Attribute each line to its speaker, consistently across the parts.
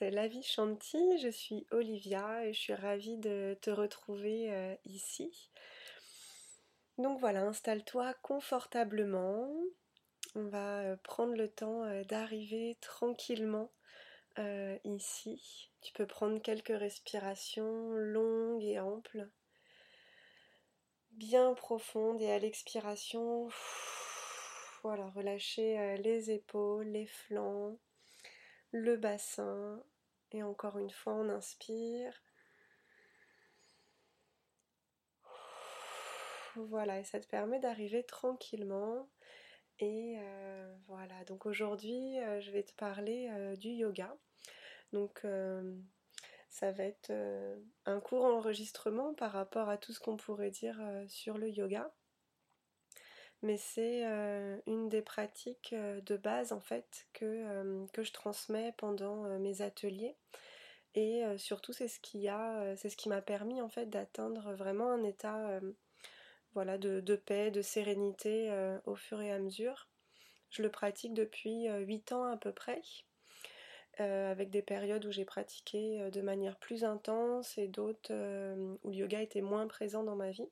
Speaker 1: La vie Shanti. Je suis Olivia et je suis ravie de te retrouver euh, ici. Donc voilà, installe-toi confortablement. On va euh, prendre le temps euh, d'arriver tranquillement ici. Tu peux prendre quelques respirations longues et amples, bien profondes et à l'expiration, voilà, relâcher les épaules, les flancs le bassin. Et encore une fois, on inspire. Voilà, et ça te permet d'arriver tranquillement. Et euh, voilà, donc aujourd'hui, euh, je vais te parler euh, du yoga. Donc, ça va être un court enregistrement par rapport à tout ce qu'on pourrait dire sur le yoga mais c'est euh, une des pratiques euh, de base en fait que, euh, que je transmets pendant mes ateliers. Et surtout c'est ce qui a, c'est ce qui m'a permis en fait d'atteindre vraiment un état voilà, de, de, paix, de sérénité au fur et à mesure. Je le pratique depuis 8 ans à peu près. avec des périodes où j'ai pratiqué de manière plus intense et d'autres où le yoga était moins présent dans ma vie.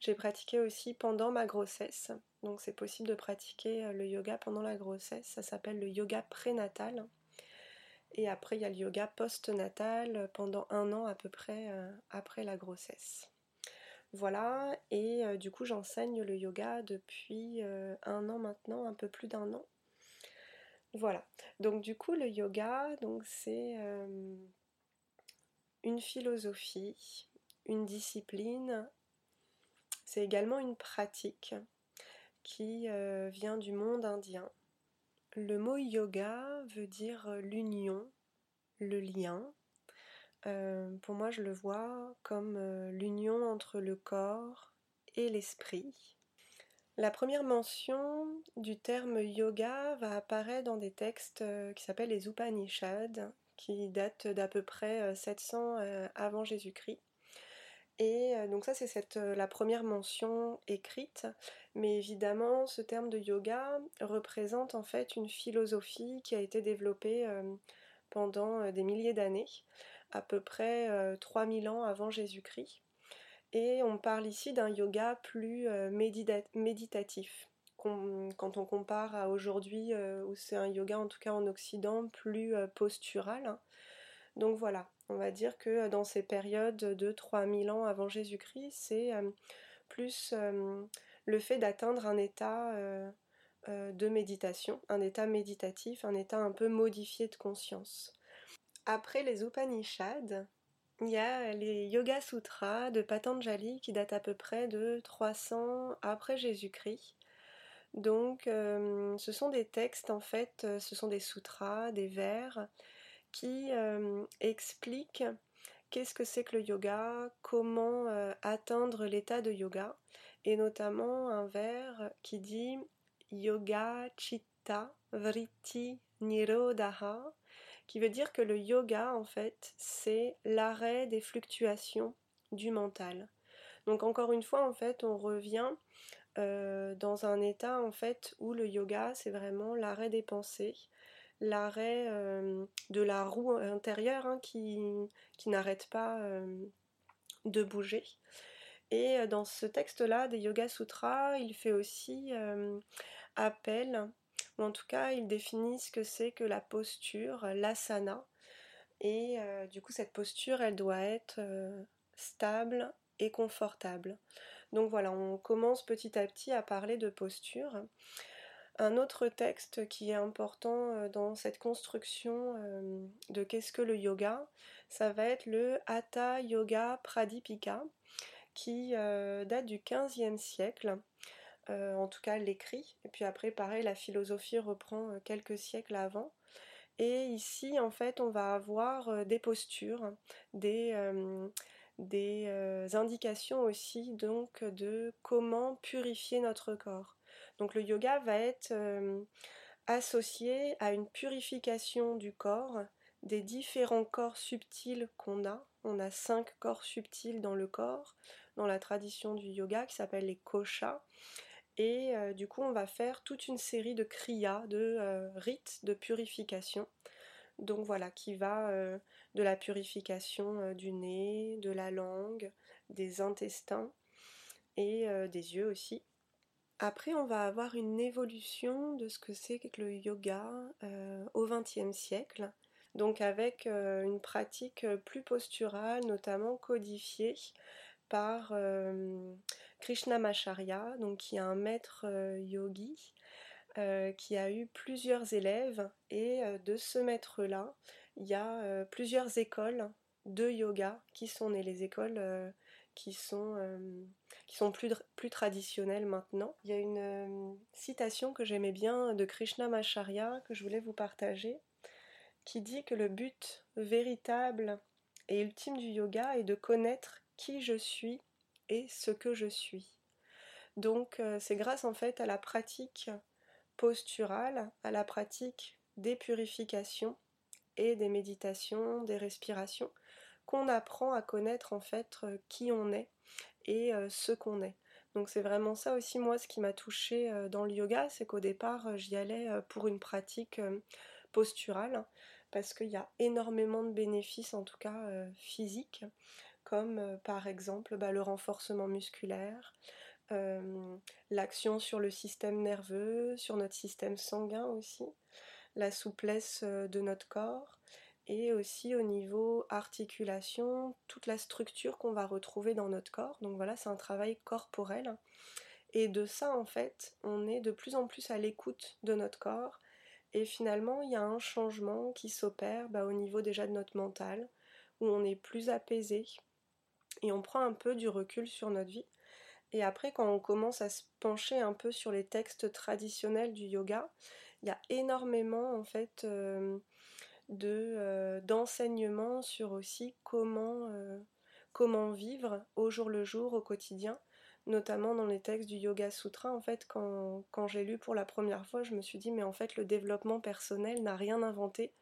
Speaker 1: J'ai pratiqué aussi pendant ma grossesse. Donc c'est possible de pratiquer euh, le yoga pendant la grossesse. Ça s'appelle le yoga prénatal. Et après, il y a le yoga post-natal pendant un an à peu près euh, après la grossesse. Voilà, et euh, du coup j'enseigne le yoga depuis un an maintenant, un peu plus d'un an. Voilà, donc du coup le yoga, donc c'est une philosophie, une discipline, c'est également une pratique qui euh, vient du monde indien. Le mot yoga veut dire l'union, le lien. Euh, pour moi, je le vois comme euh, l'union entre le corps et l'esprit. La première mention du terme yoga va apparaître dans des textes qui s'appellent les Upanishads, qui datent d'à peu près 700 avant Jésus-Christ. Et euh, donc ça c'est euh, la première mention écrite, mais évidemment ce terme de yoga représente en fait une philosophie qui a été développée euh, pendant des milliers d'années, à peu près 3000 ans avant Jésus-Christ. Et on parle ici d'un yoga plus méditatif. Quand on compare à aujourd'hui, où c'est un yoga en tout cas en Occident plus postural. Donc voilà, on va dire que dans ces périodes de 3000 ans avant Jésus-Christ, c'est euh, plus euh, le fait d'atteindre un état euh, de méditation, un état méditatif, un état un peu modifié de conscience. Après les Upanishads, il y a les Yoga Sutras de Patanjali qui datent à peu près de 300 après Jésus-Christ. Donc ce sont des textes en fait, ce sont des sutras, des vers qui euh, explique qu'est-ce que c'est que le yoga, comment euh, atteindre l'état de yoga, et notamment un vers qui dit Yoga Chitta Vritti Nirodha, qui veut dire que le yoga, en fait, c'est l'arrêt des fluctuations du mental. Donc encore une fois, en fait, on revient euh, dans un état, en fait, où le yoga, c'est vraiment l'arrêt des pensées, l'arrêt euh, de la roue intérieure hein, qui, qui n'arrête pas euh, de bouger. Et euh, dans ce texte-là des Yoga Sutras, il fait aussi appel, ou en tout cas il définit ce que c'est que la posture, l'asana. Et du coup cette posture, elle doit être stable et confortable. Donc voilà, on commence petit à petit à parler de posture. Un autre texte qui est important euh, dans cette construction euh, de qu'est-ce que le yoga, ça va être le Hatha Yoga Pradipika, qui euh, date du 15e siècle, en tout cas l'écrit, et puis après pareil la philosophie reprend quelques siècles avant. Et ici en fait on va avoir des postures, des, des indications aussi donc de comment purifier notre corps. Donc le yoga va être euh, associé à une purification du corps, des différents corps subtils qu'on a. On a cinq corps subtils dans le corps, dans la tradition du yoga qui s'appelle les koshas. Et euh, du coup, on va faire toute une série de kriyas, de euh, rites de purification. Donc voilà, qui va de la purification du nez, de la langue, des intestins et des yeux aussi. Après, on va avoir une évolution de ce que c'est que le yoga au XXe siècle, donc avec une pratique plus posturale, notamment codifiée par Krishnamacharya, donc qui est un maître yogi qui a eu plusieurs élèves. Et de ce maître-là, il y a plusieurs écoles de yoga qui sont nées, les écoles qui sont, qui sont plus, plus traditionnelles maintenant. Il y a une citation que j'aimais bien de Krishnamacharya que je voulais vous partager qui dit que le but véritable et ultime du yoga est de connaître qui je suis et ce que je suis. Donc euh, c'est grâce en fait à la pratique posturale, à la pratique des purifications et des méditations, des respirations, qu'on apprend à connaître en fait euh, qui on est et euh, ce qu'on est. Donc c'est vraiment ça aussi moi ce qui m'a touché dans le yoga, c'est qu'au départ j'y allais pour une pratique posturale parce qu'il y a énormément de bénéfices en tout cas physiques comme euh, par exemple bah, le renforcement musculaire, euh, l'action sur le système nerveux, sur notre système sanguin aussi, la souplesse euh, de notre corps et aussi au niveau articulation, toute la structure qu'on va retrouver dans notre corps. Donc voilà, c'est un travail corporel. Et de ça, en fait, on est de plus en plus à l'écoute de notre corps. Et finalement, il y a un changement qui s'opère bah, au niveau déjà de notre mental, où on est plus apaisé, et on prend un peu du recul sur notre vie. Et après, quand on commence à se pencher un peu sur les textes traditionnels du yoga, il y a énormément en fait euh, de euh, d'enseignements sur aussi comment euh, comment vivre au jour le jour, au quotidien, notamment dans les textes du Yoga Sutra. En fait, quand, quand j'ai lu pour la première fois, je me suis dit mais en fait le développement personnel n'a rien inventé,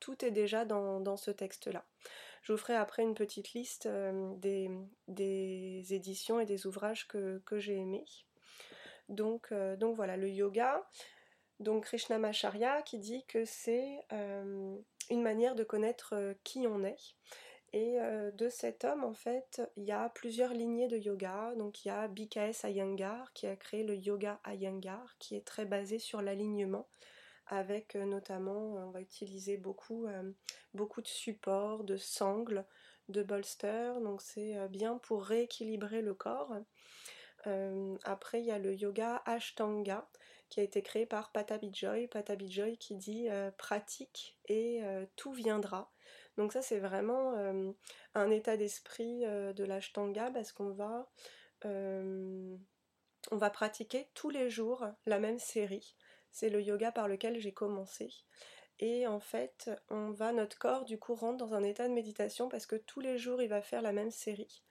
Speaker 1: tout est déjà dans, dans ce texte-là. Je vous ferai après une petite liste euh, des, éditions et des ouvrages que, j'ai aimés. Donc, donc voilà, le yoga, donc Krishnamacharya qui dit que c'est une manière de connaître qui on est. Et de cet homme, en fait, il y a plusieurs lignées de yoga. Donc il y a BKS Iyengar qui a créé le yoga Iyengar, qui est très basé sur l'alignement avec euh, notamment, euh, on va utiliser beaucoup, euh, beaucoup de supports, de sangles, de bolsters, donc c'est bien pour rééquilibrer le corps. après, il y a le yoga Ashtanga qui a été créé par Patabijoy. Patabijoy qui dit pratique et tout viendra. Donc ça, c'est vraiment un état d'esprit de l'Ashtanga parce qu'on va, on va pratiquer tous les jours la même série. C'est le yoga par lequel j'ai commencé. Et en fait, on va, notre corps du coup rentre dans un état de méditation parce que tous les jours il va faire la même série.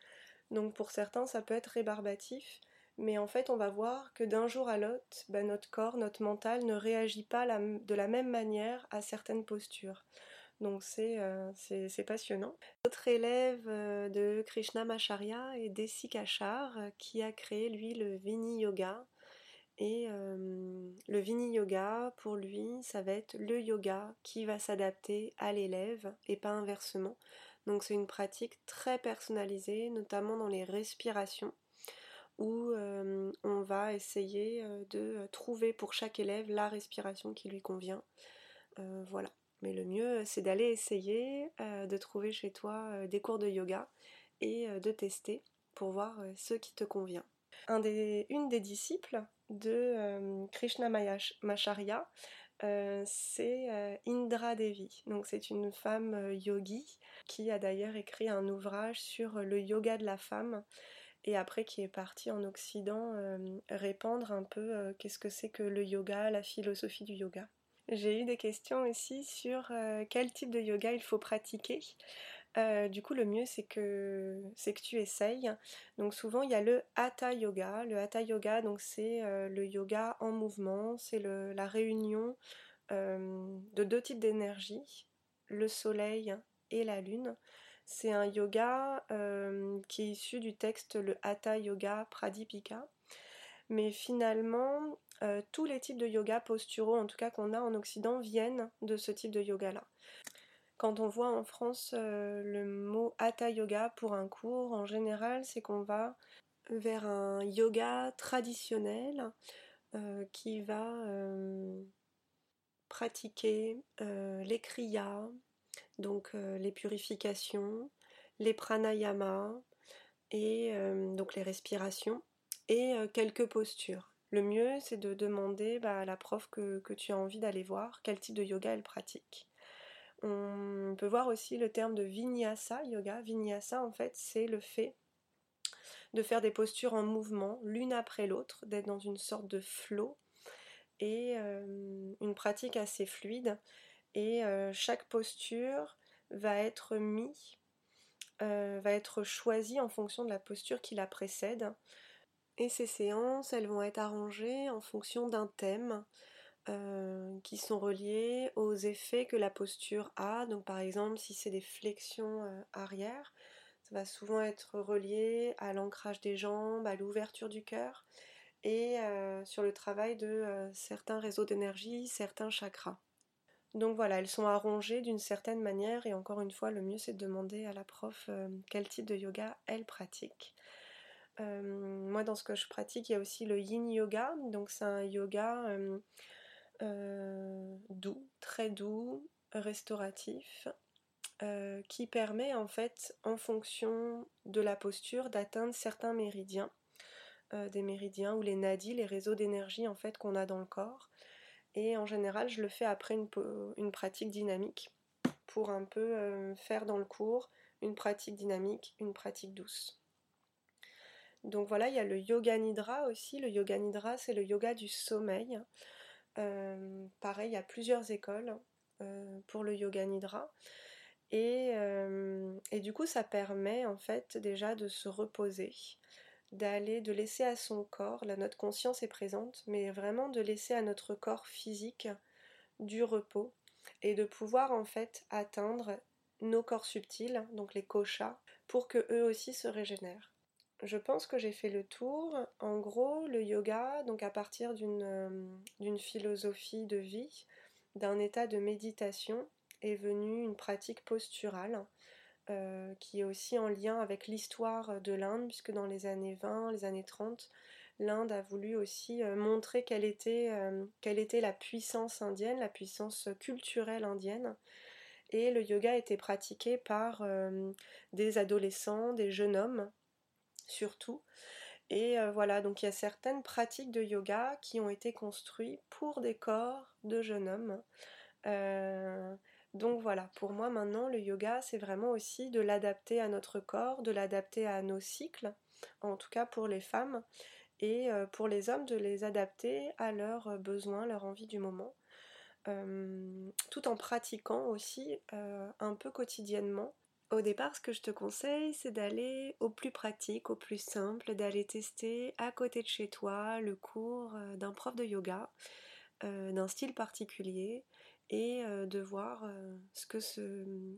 Speaker 1: Donc pour certains, ça peut être rébarbatif, mais en fait, on va voir que d'un jour à l'autre, ben, notre corps, notre mental ne réagit pas de la même manière à certaines postures. Donc c'est euh, passionnant. Notre élève euh, de Krishna Macharya est Desi Kachar qui a créé lui le Vini Yoga. Et le Vini Yoga, pour lui, ça va être le yoga qui va s'adapter à l'élève et pas inversement. Donc c'est une pratique très personnalisée, notamment dans les respirations, où on va essayer de trouver pour chaque élève la respiration qui lui convient. voilà. Mais le mieux, c'est d'aller essayer de trouver chez toi des cours de yoga et de tester pour voir ce qui te convient. une des disciples de euh, Krishna Macharya, euh, c'est euh, Indra Devi. C'est une femme yogi qui a d'ailleurs écrit un ouvrage sur le yoga de la femme et après qui est partie en Occident répandre un peu qu'est-ce que c'est que le yoga, la philosophie du yoga. J'ai eu des questions aussi sur quel type de yoga il faut pratiquer. Euh, du coup, le mieux, c'est que, c'est que tu essayes. Donc, souvent, il y a le Hatha Yoga. Le Hatha Yoga, donc, c'est euh, le yoga en mouvement. C'est la réunion euh, de deux types d'énergie, le soleil et la lune. C'est un yoga qui est issu du texte le Hatha Yoga Pradipika. Mais finalement, tous les types de yoga posturaux, en tout cas qu'on a en Occident, viennent de ce type de yoga-là. Quand on voit en France le mot Hatha Yoga pour un cours, en général, c'est qu'on va vers un yoga traditionnel qui va pratiquer les kriyas, donc les purifications, les pranayamas et donc les respirations et quelques postures. Le mieux, c'est de demander bah, à la prof que, tu as envie d'aller voir quel type de yoga elle pratique. On peut voir aussi le terme de vinyasa yoga. Vinyasa, en fait, c'est le fait de faire des postures en mouvement, l'une après l'autre, d'être dans une sorte de flow et une pratique assez fluide. Et chaque posture va être mise, va être choisie en fonction de la posture qui la précède. Et ces séances, elles vont être arrangées en fonction d'un thème qui sont reliés aux effets que la posture a. Donc par exemple, si c'est des flexions arrière, ça va souvent être relié à l'ancrage des jambes, à l'ouverture du cœur et sur le travail de certains réseaux d'énergie, certains chakras. Donc voilà, elles sont arrangées d'une certaine manière et encore une fois, le mieux c'est de demander à la prof quel type de yoga elle pratique. moi, dans ce que je pratique, il y a aussi le yin yoga. Donc, c'est un yoga doux, très doux, restauratif, qui permet en fait, en fonction de la posture, d'atteindre certains méridiens. Euh, des méridiens ou les nadis, les réseaux d'énergie en fait qu'on a dans le corps. Et en général, je le fais après une, pratique dynamique pour un peu euh, faire dans le cours une pratique dynamique, une pratique douce. Donc voilà, il y a le yoga nidra aussi. Le yoga nidra, c'est le yoga du sommeil. Euh, pareil, il y a plusieurs écoles pour le yoga nidra. Et, et, du coup, ça permet en fait déjà de se reposer, d'aller, de laisser à son corps, là notre conscience est présente, mais vraiment de laisser à notre corps physique du repos et de pouvoir en fait atteindre nos corps subtils, donc les koshas, pour que eux aussi se régénèrent. Je pense que j'ai fait le tour. En gros, le yoga, donc à partir d'une euh, philosophie de vie, d'un état de méditation, est venu une pratique posturale euh, qui est aussi en lien avec l'histoire de l'Inde, puisque dans les années 20, les années 30, l'Inde a voulu aussi euh, montrer quelle était, euh, quelle était la puissance indienne, la puissance culturelle indienne. Et le yoga était pratiqué par des adolescents, des jeunes hommes, surtout. Et voilà, donc il y a certaines pratiques de yoga qui ont été construites pour des corps de jeunes hommes. Donc voilà, pour moi maintenant, le yoga, c'est vraiment aussi de l'adapter à notre corps, de l'adapter à nos cycles, en tout cas pour les femmes, et euh, pour les hommes, de les adapter à leurs euh, besoins, leur envie du moment, euh, tout en pratiquant aussi un peu quotidiennement. Au départ, ce que je te conseille, c'est d'aller au plus pratique, au plus simple, d'aller tester à côté de chez toi le cours d'un prof de yoga, d'un style particulier, et de voir ce que ce,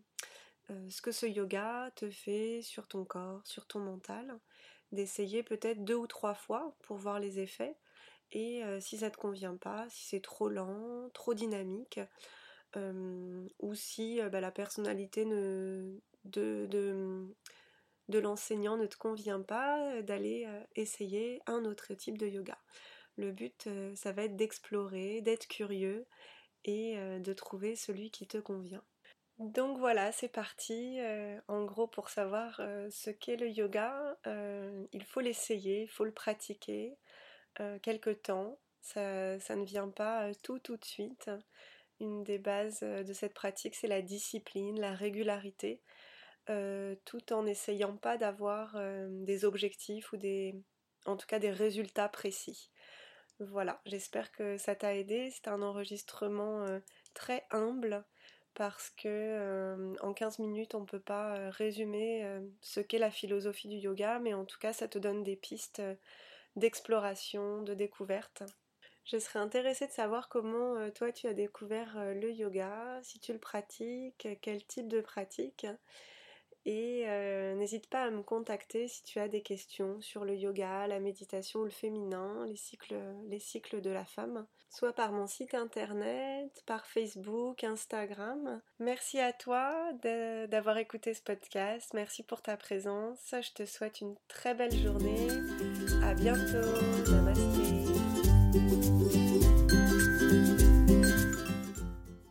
Speaker 1: que ce yoga te fait sur ton corps, sur ton mental, d'essayer peut-être deux ou trois fois pour voir les effets et si ça ne te convient pas, si c'est trop lent, trop dynamique, ou si bah, la personnalité de, de l'enseignant ne te convient pas, d'aller essayer un autre type de yoga. Le but, ça va être d'explorer, d'être curieux et euh, de trouver celui qui te convient. Donc voilà, c'est parti. Euh, en gros, pour savoir euh, ce qu'est le yoga, il faut l'essayer, il faut le pratiquer quelque temps. Ça, ne vient pas tout tout de suite. Une des bases de cette pratique, c'est la discipline, la régularité, tout en n'essayant pas d'avoir des objectifs ou des, en tout cas des résultats précis. Voilà, j'espère que ça t'a aidé. C'est un enregistrement euh, très humble parce que euh, en 15 minutes on ne peut pas euh, résumer ce qu'est la philosophie du yoga, mais en tout cas ça te donne des pistes d'exploration, de découverte. Je serais intéressée de savoir comment toi tu as découvert le yoga, si tu le pratiques, quel type de pratique. Et euh, n'hésite pas à me contacter si tu as des questions sur le yoga, la méditation, le féminin, les cycles, les cycles de la femme, soit par mon site internet, par Facebook, Instagram. Merci à toi d'avoir écouté ce podcast. Merci pour ta présence. Je te souhaite une très belle journée. À bientôt.